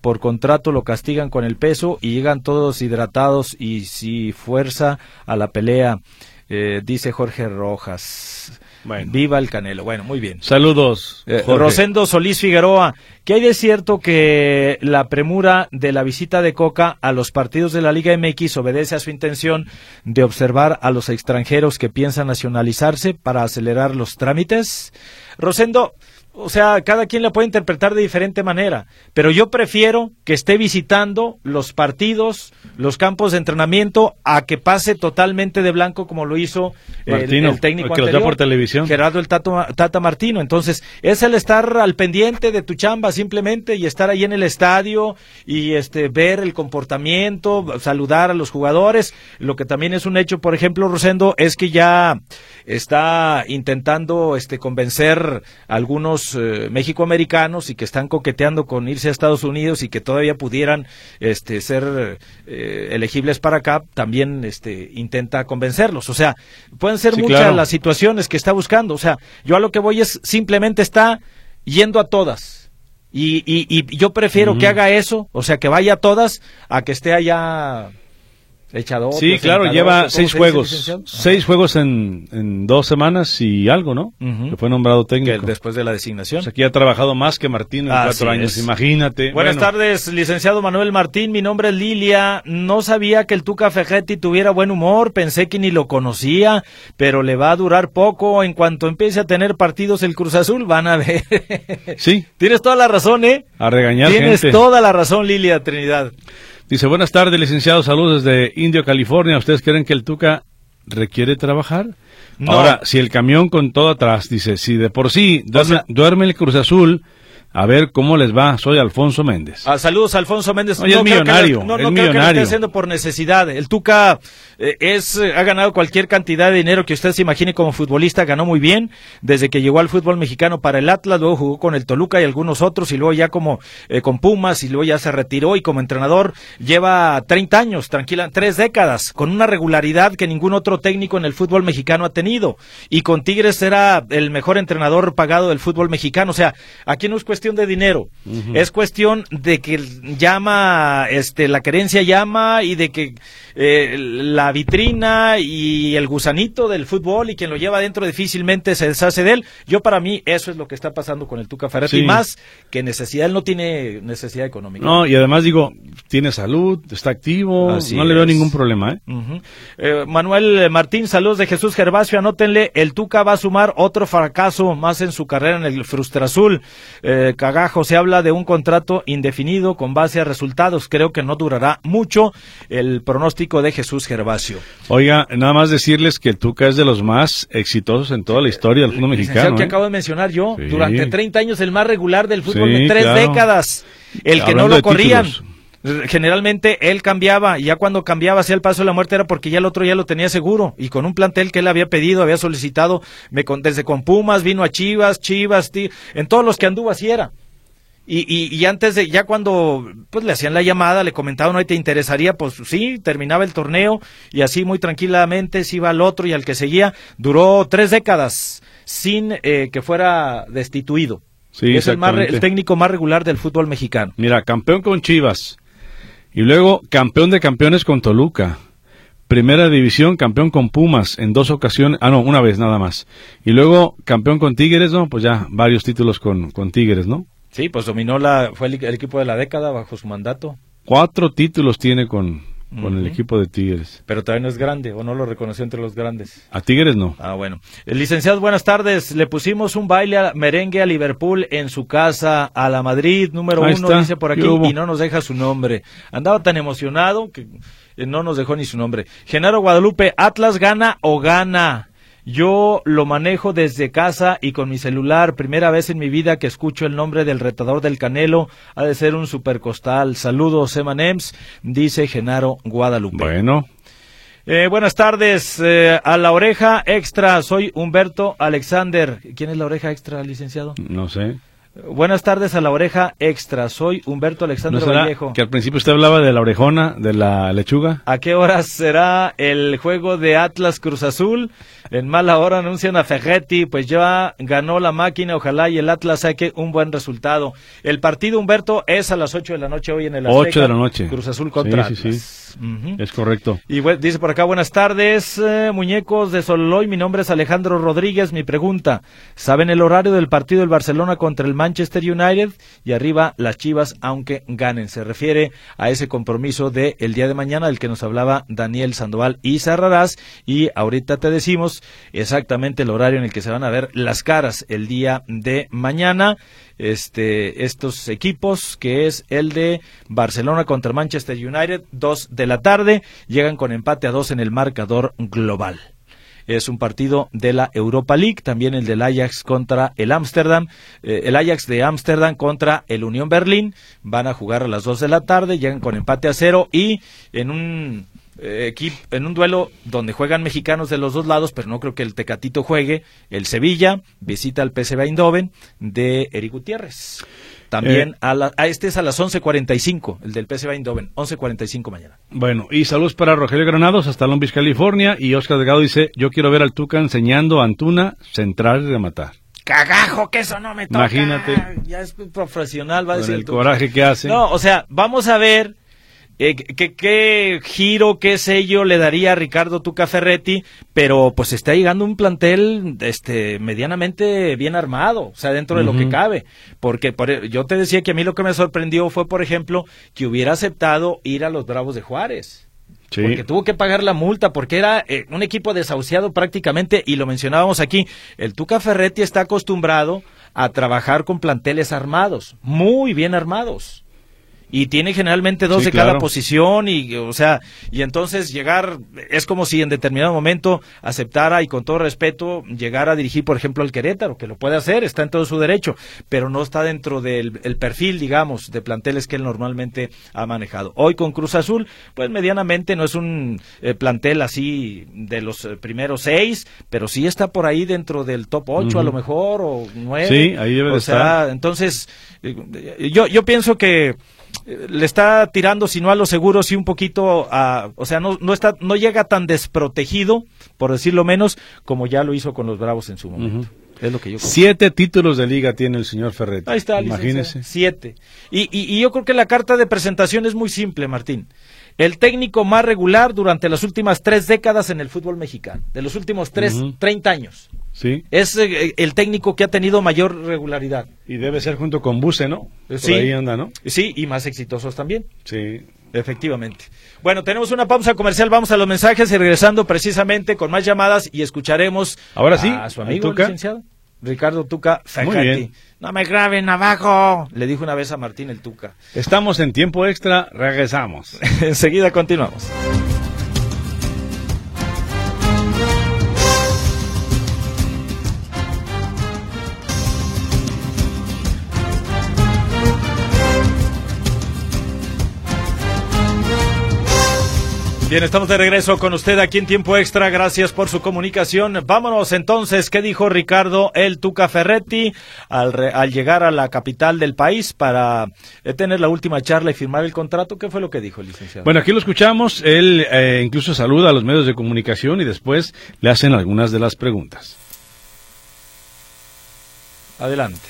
por contrato lo castigan con el peso y llegan todos hidratados y si fuerza a la pelea, eh, dice Jorge Rojas. Viva el Canelo. Bueno, muy bien. Saludos. Eh, Rosendo Solís Figueroa, ¿qué hay de cierto que la premura de la visita de Coca a los partidos de la Liga MX obedece a su intención de observar a los extranjeros que piensan nacionalizarse para acelerar los trámites? Rosendo, o sea, cada quien la puede interpretar de diferente manera, pero yo prefiero que esté visitando los partidos, los campos de entrenamiento, a que pase totalmente de blanco como lo hizo el, el, técnico que anterior, por televisión. Gerardo el Tato, Tata Martino. Entonces, es el estar al pendiente de tu chamba simplemente y estar ahí en el estadio y este ver el comportamiento, saludar a los jugadores. Lo que también es un hecho, por ejemplo, Rosendo, es que ya está intentando este convencer a algunos eh, mexicoamericanos y que están coqueteando con irse a Estados Unidos y que todavía pudieran este ser eh, elegibles para acá, también este intenta convencerlos. O sea, pueden ser Sí, muchas claro. las situaciones que está buscando. O sea, yo a lo que voy es simplemente está yendo a todas. Y, y, y yo prefiero que haga eso, o sea, que vaya a todas, a que esté allá echador. Sí, claro, lleva ¿cómo seis se juegos. Seis juegos en, en dos semanas y algo, ¿no? Que fue nombrado Que técnico. después de la designación. Pues aquí ha trabajado más que Martín en cuatro años, es. imagínate. Buenas Bueno, tardes, licenciado Manuel Martín. Mi nombre es Lilia. No sabía que el Tuca Fejetti tuviera buen humor. Pensé que ni lo conocía, pero le va a durar poco. En cuanto empiece a tener partidos el Cruz Azul, van a ver. Sí, Tienes toda la razón, ¿eh? a regañar Tienes gente. toda la razón, Lilia Trinidad. Dice, buenas tardes, licenciado, saludos desde Indio, California. ¿Ustedes creen que el Tuca requiere trabajar? No. Ahora, si el camión con todo atrás, dice, si de por sí duerme, sea- duerme el Cruz Azul, a ver cómo les va. Soy Alfonso Méndez. Ah, saludos Alfonso Méndez. Oye, es creo que millonario, lo- no, es no creo que lo esté millonario. haciendo por necesidad. El Tuca eh, es eh, ha ganado cualquier cantidad de dinero que usted se imagine como futbolista. Ganó muy bien desde que llegó al fútbol mexicano para el Atlas, luego jugó con el Toluca y algunos otros y luego ya como eh, con Pumas y luego ya se retiró y como entrenador lleva 30 años, tranquila, tres décadas, con una regularidad que ningún otro técnico en el fútbol mexicano ha tenido. Y con Tigres era el mejor entrenador pagado del fútbol mexicano. O sea, aquí no es cuestión de dinero. Es cuestión de que llama, este, la querencia llama y de que eh, la vitrina y el gusanito del fútbol y quien lo lleva adentro difícilmente se deshace de él. Yo para mí eso es lo que está pasando con el Tuca Ferretti. Sí. Más que necesidad, él no tiene necesidad económica. No, y además digo, tiene salud, está activo, Así no le veo ningún problema, ¿eh? Eh, Manuel Martín, saludos de Jesús Gervasio, anótenle, el Tuca va a sumar otro fracaso más en su carrera en el Frustra Azul. Eh, Cagajo, se habla de un contrato indefinido con base a resultados, creo que no durará mucho el pronóstico de Jesús Gervasio. Oiga, nada más decirles que el Tuca es de los más exitosos en toda la historia del fútbol mexicano. que ¿eh? acabo de mencionar yo, Sí. durante 30 años el más regular del fútbol, Sí, de tres claro. décadas, el que no lo corrían. títulos. Generalmente él cambiaba y ya cuando cambiaba hacia el paso de la muerte era porque ya el otro ya lo tenía seguro y con un plantel que él había pedido, había solicitado, me con- desde con Pumas vino a Chivas, Chivas, en todos los que anduvo así era. Y, y, y antes de, ya cuando pues le hacían la llamada, le comentaban, ¿no? ¿te interesaría? Pues sí, terminaba el torneo y así muy tranquilamente se iba al otro y al que seguía. Duró tres décadas sin eh, que fuera destituido. Sí, es el, más el técnico más regular del fútbol mexicano. Mira, campeón con Chivas. Y luego campeón de campeones con Toluca. Primera división, campeón con Pumas en dos ocasiones. Ah, no, una vez nada más. Y luego campeón con Tigres, ¿no? Pues ya varios títulos con, con Tigres, ¿no? Sí, pues dominó la, fue el, el equipo de la década bajo su mandato, Cuatro títulos tiene con, con el equipo de Tigres. pero todavía no es grande o no lo reconoció entre los grandes. A Tigres no. Ah, bueno. El licenciado, buenas tardes. Le pusimos un baile a merengue a Liverpool en su casa, a la Madrid, número Ahí uno, está. dice por aquí, y no nos deja su nombre. Andaba tan emocionado que eh, no nos dejó ni su nombre. Genaro Guadalupe, ¿Atlas gana o gana? Yo lo manejo desde casa y con mi celular. Primera vez en mi vida que escucho el nombre del retador del Canelo. Ha de ser un supercostal. Saludos, Emanems, dice Genaro Guadalupe. Bueno, Eh, buenas tardes, eh, a la oreja extra, soy Humberto Alexander. ¿Quién es la oreja extra, licenciado? no sé. Buenas tardes a la oreja extra, soy Humberto ¿No Alexander será Vallejo. que al principio usted hablaba de la orejona, de la lechuga? ¿A qué horas será el juego de Atlas Cruz Azul? En mala hora anuncian a Ferretti, pues ya ganó la máquina, ojalá y el Atlas saque un buen resultado. El partido, Humberto, es a las 8 de la noche hoy en el Azteca. 8 de la noche. Cruz Azul contra Sí, sí, Atlas. Ujú. Es correcto. Y bu- dice por acá, buenas tardes, eh, muñecos de Sololoy. Mi nombre es Alejandro Rodríguez. Mi pregunta, ¿saben el horario del partido del Barcelona contra el Manchester United y arriba las Chivas aunque ganen. Se refiere a ese compromiso de el día de mañana del que nos hablaba Daniel Sandoval y Sarrarás y ahorita te decimos exactamente el horario en el que se van a ver las caras el día de mañana este, estos equipos, que es el de Barcelona contra Manchester United, dos de la tarde, llegan con empate a dos en el marcador global. Es un partido de la Europa League, también el del Ajax contra el Ámsterdam, eh, el Ajax de Ámsterdam contra el Unión Berlín, van a jugar a las dos de la tarde, llegan con empate a cero y en un eh, en un duelo donde juegan mexicanos de los dos lados, pero no creo que el Tecatito juegue. El Sevilla visita al PSV Eindhoven de Eric Gutiérrez. También eh, a, la, a, este es a las 11.45, el del PSV Eindhoven, 11.45 mañana. Bueno, y saludos para Rogelio Granados hasta Long Beach, California. Y Oscar Delgado dice, yo quiero ver al Tuca enseñando a Antuna centrar y rematar. Cagajo, que eso no me toca. Imagínate. Ya es profesional, va a decir. el coraje que hace. No, o sea, vamos a ver eh, ¿qué, giro, qué sello le daría a Ricardo Tuca Ferretti? Pero pues está llegando un plantel este, medianamente bien armado, o sea, dentro de lo que cabe. Porque por, yo te decía que a mí lo que me sorprendió fue, por ejemplo, que hubiera aceptado ir a los Bravos de Juárez. Porque tuvo que pagar la multa, porque era eh, un equipo desahuciado prácticamente, y lo mencionábamos aquí, el Tuca Ferretti está acostumbrado a trabajar con planteles armados, muy bien armados y tiene generalmente dos de cada posición y o sea y entonces llegar es como si en determinado momento aceptara y con todo respeto llegar a dirigir por ejemplo al Querétaro que lo puede hacer está en todo su derecho pero no está dentro del perfil digamos de planteles que él normalmente ha manejado. Hoy con Cruz Azul pues medianamente no es un eh, plantel así de los eh, primeros seis pero sí está por ahí dentro del top ocho a lo mejor o nueve sí ahí debe o sea, entonces eh, yo yo pienso que le está tirando, si no a los seguros, y un poquito a, o sea, no, no está, no llega tan desprotegido, por decirlo menos, como ya lo hizo con los Bravos en su momento. Es lo que yo Siete títulos de liga tiene el señor Ferretti. Ahí está, imagínese. Siete. Y, y, y yo creo que la carta de presentación es muy simple, Martín el técnico más regular durante las últimas tres décadas en el fútbol mexicano, de los últimos tres, treinta años. Sí. Es eh, el técnico que ha tenido mayor regularidad. Y debe ser junto con Buse, ¿no? sí. ahí anda, ¿no? Sí, y más exitosos también. Sí. Efectivamente. Bueno, tenemos una pausa comercial, vamos a los mensajes y regresando precisamente con más llamadas y escucharemos Ahora sí, a su amigo licenciado Ricardo Tuca Ferretti. No me graben abajo, le dijo una vez a Martín el Tuca. Estamos en tiempo extra, regresamos. Enseguida continuamos. Bien, estamos de regreso con usted aquí en Tiempo Extra. Gracias por su comunicación. Vámonos entonces. ¿Qué dijo Ricardo El Tuca Ferretti al, al llegar a la capital del país para eh, tener la última charla y firmar el contrato? ¿Qué fue lo que dijo, licenciado? Bueno, aquí lo escuchamos. Él eh, incluso saluda a los medios de comunicación y después le hacen algunas de las preguntas. Adelante.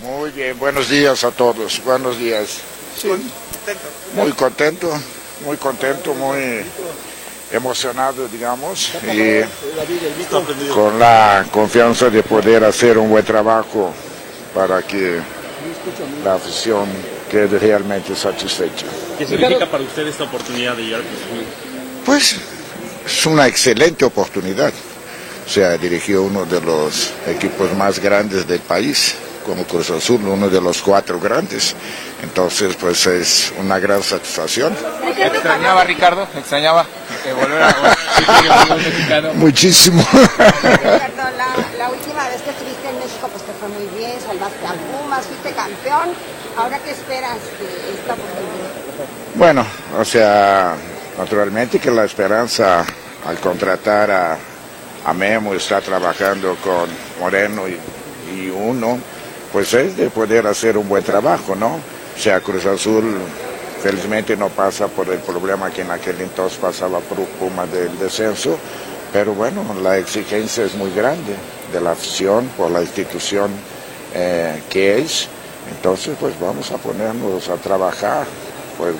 Muy bien, buenos días a todos. Buenos días. Sí, muy contento muy contento, muy emocionado, digamos, y con la confianza de poder hacer un buen trabajo para que la afición quede realmente satisfecha. ¿Qué significa para usted esta oportunidad de llegar Pues es una excelente oportunidad. O sea, dirigió uno de los equipos más grandes del país como Cruz Azul, uno de los cuatro grandes. Entonces, pues es una gran satisfacción. ¿Extrañaba Ricardo? ¿Extrañaba volver a mexicano? Muchísimo. Ricardo, la, última vez que estuviste en México, pues te fue muy bien, salvaste a Pumas, fuiste campeón. ¿Ahora qué esperas de esta oportunidad? Bueno, o sea, naturalmente que la esperanza al contratar a, a Memo está trabajando con Moreno y, y uno pues es de poder hacer un buen trabajo, ¿no? O sea, Cruz Azul felizmente no pasa por el problema que en aquel entonces pasaba por Puma del descenso, pero bueno, la exigencia es muy grande de la afición por la institución eh, que es, entonces pues vamos a ponernos a trabajar, pues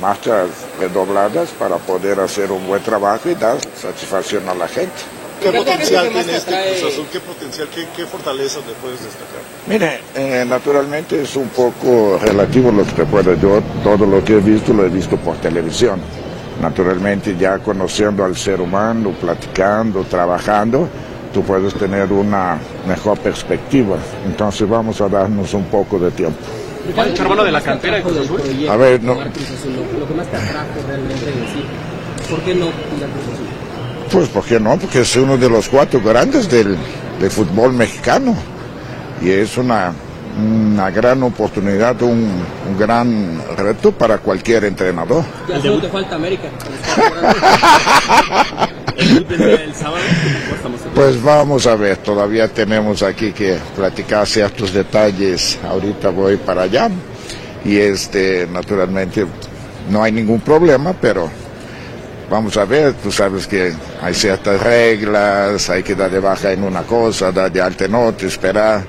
marchas redobladas para poder hacer un buen trabajo y dar satisfacción a la gente. ¿Qué potencial tiene este Cruz Azul? ¿Qué potencial, qué, qué fortalezas le puedes destacar? Mire, eh, naturalmente es un poco relativo lo que te puedo. Yo todo lo que he visto lo he visto por televisión. Naturalmente ya conociendo al ser humano, platicando, trabajando, tú puedes tener una mejor perspectiva. Entonces vamos a darnos un poco de tiempo. ¿Puede echar mano de la cantera de Cruz Azul? A ver, no, Lo que más te atrajo realmente es decir, ¿por qué no ir a Cruz Azul? Pues ¿por qué no? Porque es uno de los cuatro grandes del, del fútbol mexicano y es una, una gran oportunidad, un, un gran reto para cualquier entrenador. Ya solo te falta América. Pues vamos a ver, todavía tenemos aquí que platicar ciertos detalles. Ahorita voy para allá y este, naturalmente no hay ningún problema, pero vamos a ver. Tú sabes que hay ciertas reglas, hay que dar de baja en una cosa, dar de alta en otra, esperar.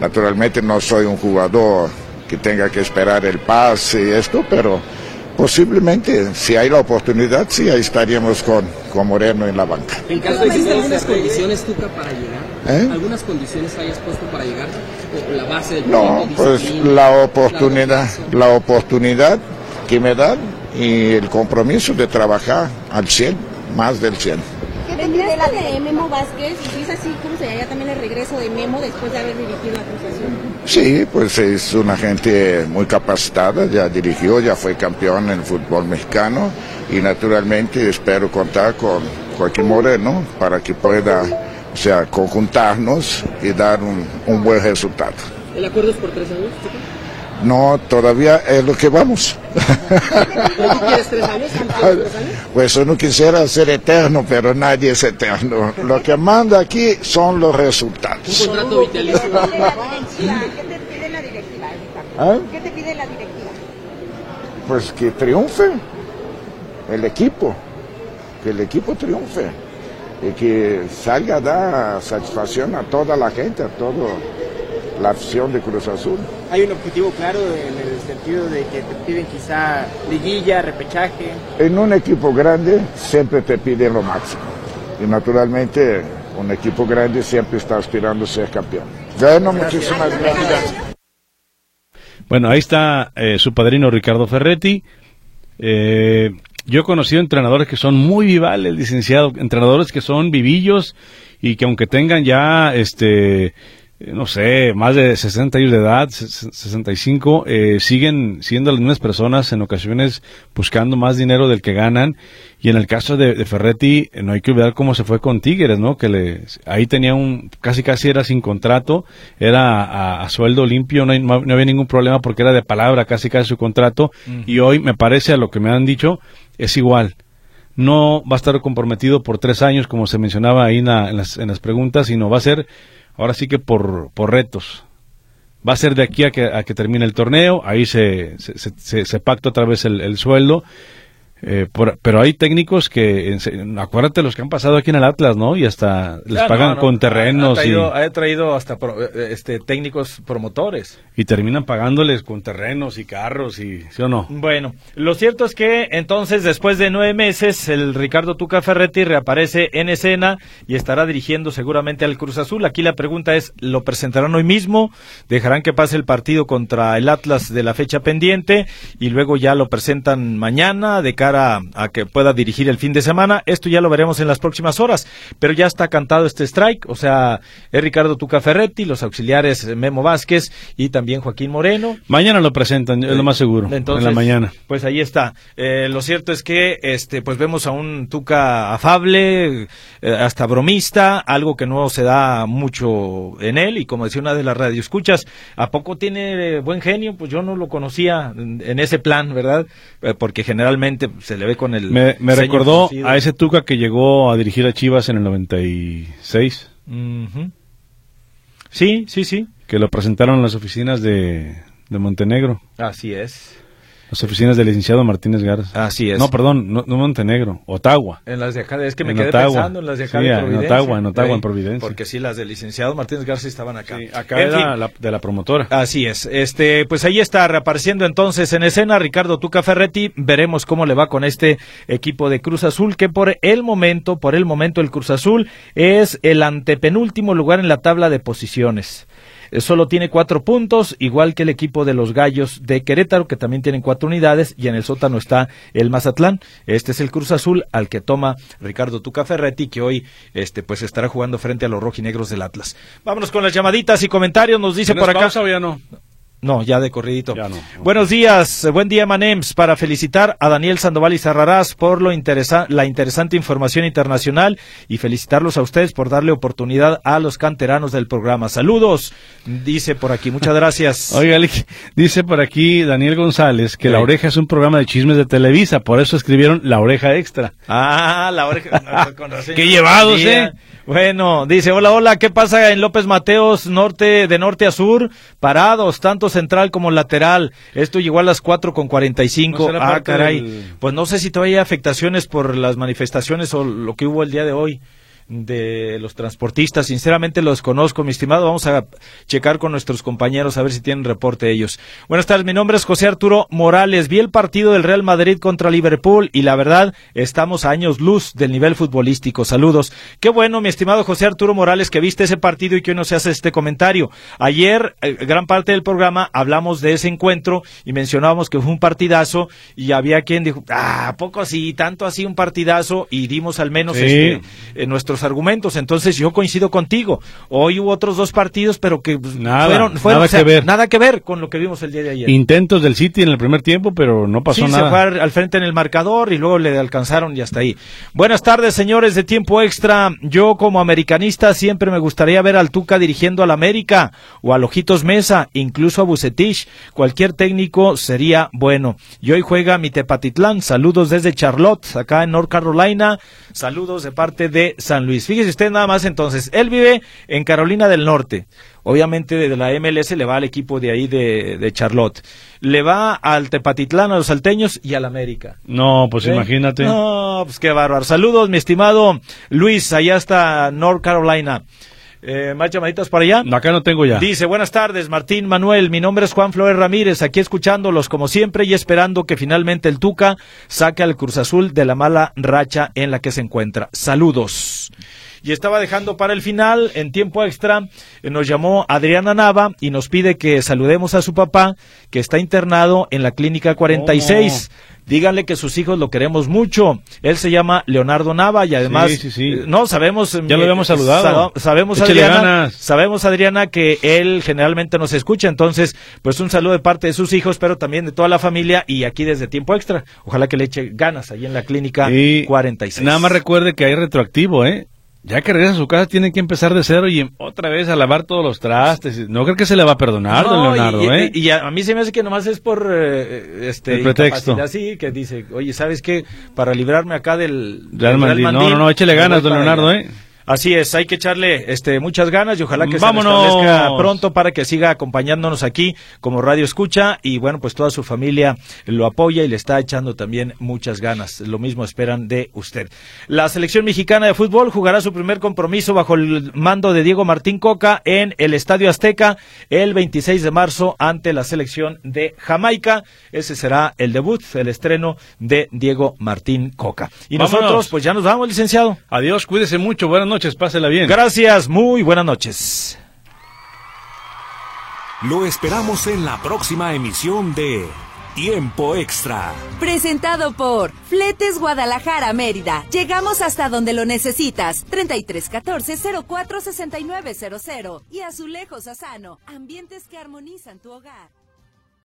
Naturalmente no soy un jugador que tenga que esperar el pase y esto, pero posiblemente si hay la oportunidad, sí, ahí estaríamos con, con Moreno en la banca. En caso de que algunas condiciones, Tuca, para llegar, ¿Eh? ¿algunas condiciones hayas puesto para llegar? ¿O la base del No, pues la oportunidad, organización? la oportunidad que me dan y el compromiso de trabajar al 100, más del 100. ¿Qué te pide la de Memo Vázquez? Y si es así, ¿cómo se llama también el regreso de Memo después de haber dirigido a Cruz Azul? Sí, pues es una gente muy capacitada, ya dirigió, ya fue campeón en el fútbol mexicano y naturalmente espero contar con Joaquín Moreno para que pueda, o sea, conjuntarnos y dar un, un buen resultado. ¿El acuerdo es por tres años, Tuca? No, todavía es lo que vamos. ¿Pero tú quieres tres años? ¿Tú quieres tres años? Pues uno quisiera ser eterno, pero nadie es eterno. Lo que manda aquí son los resultados. Un contrato vitalicio. ¿Qué te pide la directiva? ¿Qué te pide la directiva, Ricardo? ¿Eh? ¿Qué te pide la directiva? Pues que triunfe el equipo, que el equipo triunfe y que salga a dar satisfacción a toda la gente, a toda la afición de Cruz Azul. Hay un objetivo claro en el sentido de que te piden quizá liguilla, repechaje. En un equipo grande siempre te piden lo máximo y naturalmente un equipo grande siempre está aspirando a ser campeón. Bueno, muchísimas gracias. Bueno, ahí está eh, su padrino Ricardo Ferretti. Eh, yo he conocido entrenadores que son muy vivales, licenciado, entrenadores que son vivillos y que aunque tengan ya, este, no sé, más de 60 años de edad, ses- 65, eh, siguen siendo las mismas personas en ocasiones buscando más dinero del que ganan. Y en el caso de, de Ferretti, eh, no hay que olvidar cómo se fue con Tigres, ¿no? Que le, ahí tenía un, casi casi era sin contrato, era a, a sueldo limpio, no, hay- no había ningún problema porque era de palabra casi casi su contrato. Y hoy me parece a lo que me han dicho, es igual. No va a estar comprometido por tres años, como se mencionaba ahí en, la- en las, en las preguntas, sino va a ser, ahora sí que por, por retos. Va a ser de aquí a que, a que termine el torneo, ahí se, se, se- se- pacta otra vez el, el sueldo. Eh, por- pero hay técnicos que, acuérdate los que han pasado aquí en el Atlas, ¿no? Y hasta les Ah, pagan no, con terrenos Ha, y, traído, ha traído hasta pro- eh, este, técnicos promotores. y terminan pagándoles con terrenos y carros y, ¿sí o no? Bueno, lo cierto es que entonces después de nueve meses el Ricardo Tuca Ferretti reaparece en escena y estará dirigiendo seguramente al Cruz Azul. Aquí la pregunta es, ¿lo presentarán hoy mismo? ¿Dejarán que pase el partido contra el Atlas de la fecha pendiente y luego ya lo presentan mañana de cara a que pueda dirigir el fin de semana? Esto ya lo veremos en las próximas horas, pero ya está cantado este strike, o sea, es Ricardo Tuca Ferretti, los auxiliares Memo Vázquez y también Joaquín Moreno. Mañana lo presentan, es lo más seguro, Entonces, en la mañana. Pues ahí está. Eh, lo cierto es que este pues vemos a un Tuca afable, eh, hasta bromista, algo que no se da mucho en él y como decía una de las radioescuchas, ¿a poco tiene eh, buen genio? Pues yo no lo conocía en, en ese plan, ¿verdad? Eh, porque generalmente se le ve con el Me, me recordó a ese Tuca que llegó a dirigir a Chivas en el 96, Ujú. Sí, sí, sí. que lo presentaron en las oficinas de, de Montenegro. Así es. Las oficinas del licenciado Martínez Garza. Así es. No, perdón, no, no Montenegro, Ottawa. En las de acá, es que me En quedé Ottawa. pensando en las de acá Sí, de en Providencia. Ottawa, en Ottawa, Sí, en Providencia. Porque sí, las del licenciado Martínez Garza estaban acá. Acá En era fin. la- de la promotora. Así es. Este, pues ahí está reapareciendo entonces en escena Ricardo Tuca Ferretti. Veremos cómo le va con este equipo de Cruz Azul, que por el momento, por el momento el Cruz Azul es el antepenúltimo lugar en la tabla de posiciones. Solo tiene cuatro puntos, igual que el equipo de los Gallos de Querétaro, que también tienen cuatro unidades, y en el sótano está el Mazatlán. Este es el Cruz Azul al que toma Ricardo Tuca Ferretti, que hoy este, pues estará jugando frente a los rojinegros del Atlas. Vámonos con las llamaditas y comentarios, nos dice ¿Tienes por acá. pausa o ya no? No, ya de corridito. Ya no. Buenos días, eh, buen día Manems, para felicitar a Daniel Sandoval y Zarrarás por lo interesa la interesante información internacional y felicitarlos a ustedes por darle oportunidad a los canteranos del programa. Saludos, dice por aquí, muchas gracias. Oiga, dice por aquí Daniel González que Sí. La Oreja es un programa de chismes de Televisa, por eso escribieron La Oreja Extra. Ah, la oreja. no, con razón. Qué llevados. ¿eh? Bueno, dice, hola, hola, ¿qué pasa en López Mateos, norte, de norte a sur? Parados, tanto central como lateral. Esto llegó a las cuatro con cuarenta y ¿No cinco. será Ah, caray. del- Pues no sé si todavía hay afectaciones por las manifestaciones o lo que hubo el día de hoy de los transportistas. Sinceramente los conozco, mi estimado. Vamos a checar con nuestros compañeros a ver si tienen reporte ellos. Buenas tardes, mi nombre es José Arturo Morales. Vi el partido del Real Madrid contra Liverpool y la verdad estamos a años luz del nivel futbolístico. Saludos. Qué bueno, mi estimado José Arturo Morales, que viste ese partido y que hoy nos hace este comentario. Ayer, eh, gran parte del programa, hablamos de ese encuentro y mencionábamos que fue un partidazo y había quien dijo, ah, ¿a poco así, tanto así un partidazo y dimos al menos Sí. este, eh, nuestros argumentos. Entonces yo coincido contigo. Hoy hubo otros dos partidos, pero que pues, Nada, fueron, fueron nada o sea, que ver. nada que ver con lo que vimos el día de ayer. Intentos del City en el primer tiempo, pero no pasó sí, nada. se fue al frente en el marcador y luego le alcanzaron y hasta ahí. Buenas tardes, señores de tiempo extra. Yo como americanista siempre me gustaría ver al Tuca dirigiendo al América o a Ojitos Mesa, incluso a Bucetich. Cualquier técnico sería bueno. Y hoy juega mi Tepatitlán. Saludos desde Charlotte, acá en North Carolina. Saludos de parte de San Luis. Fíjese usted nada más entonces. Él vive en Carolina del Norte. Obviamente de la MLS le va al equipo de ahí de, de Charlotte. Le va al Tepatitlán, a los salteños y al América. No, pues ¿Eh? imagínate. No, pues qué bárbaro. Saludos, mi estimado Luis, allá está North Carolina. Eh, ¿Más llamaditas para allá? Acá no tengo ya. Dice, buenas tardes, Martín Manuel. Mi nombre es Juan Flores Ramírez, aquí escuchándolos como siempre y esperando que finalmente el Tuca saque al Cruz Azul de la mala racha en la que se encuentra. Saludos. Y estaba dejando para el final, en tiempo extra, eh, nos llamó Adriana Nava y nos pide que saludemos a su papá, que está internado en la clínica 46. Díganle que sus hijos lo queremos mucho. Él se llama Leonardo Nava y además, Sí, sí, sí. eh, no sabemos. Ya lo habíamos saludado. sa- sabemos, Adriana, ganas. sabemos, Adriana, que él generalmente nos escucha. Entonces, pues un saludo de parte de sus hijos, pero también de toda la familia y aquí desde tiempo extra. Ojalá que le eche ganas ahí en la clínica Y 46. Nada más recuerde que hay retroactivo, ¿eh? Ya que regresa a su casa, tiene que empezar de cero y otra vez a lavar todos los trastes. No creo que se le va a perdonar, don No, Leonardo, y, ¿eh? y a, mí se me hace que nomás es por eh, este El pretexto. sí, que dice, oye, ¿sabes qué? Para librarme acá del Real. No, no, no, échele ganas, don Leonardo, allá. ¿eh? Así es, hay que echarle este, muchas ganas y ojalá que ¡Vámonos! se restablezca pronto para que siga acompañándonos aquí como Radio Escucha y bueno, pues toda su familia lo apoya y le está echando también muchas ganas. Lo mismo esperan de usted. La selección mexicana de fútbol jugará su primer compromiso bajo el mando de Diego Martín Coca en el Estadio Azteca el 26 de marzo ante la selección de Jamaica. Ese será el debut, el estreno de Diego Martín Coca. Y Vámonos. nosotros pues ya nos vamos, licenciado. Adiós, cuídese mucho. Buenas noches, pásela bien. Gracias, muy buenas noches. Lo esperamos en la próxima emisión de Tiempo Extra. Presentado por Fletes Guadalajara Mérida. Llegamos hasta donde lo necesitas. 3314 046900 y Azulejos Asano. Ambientes que armonizan tu hogar.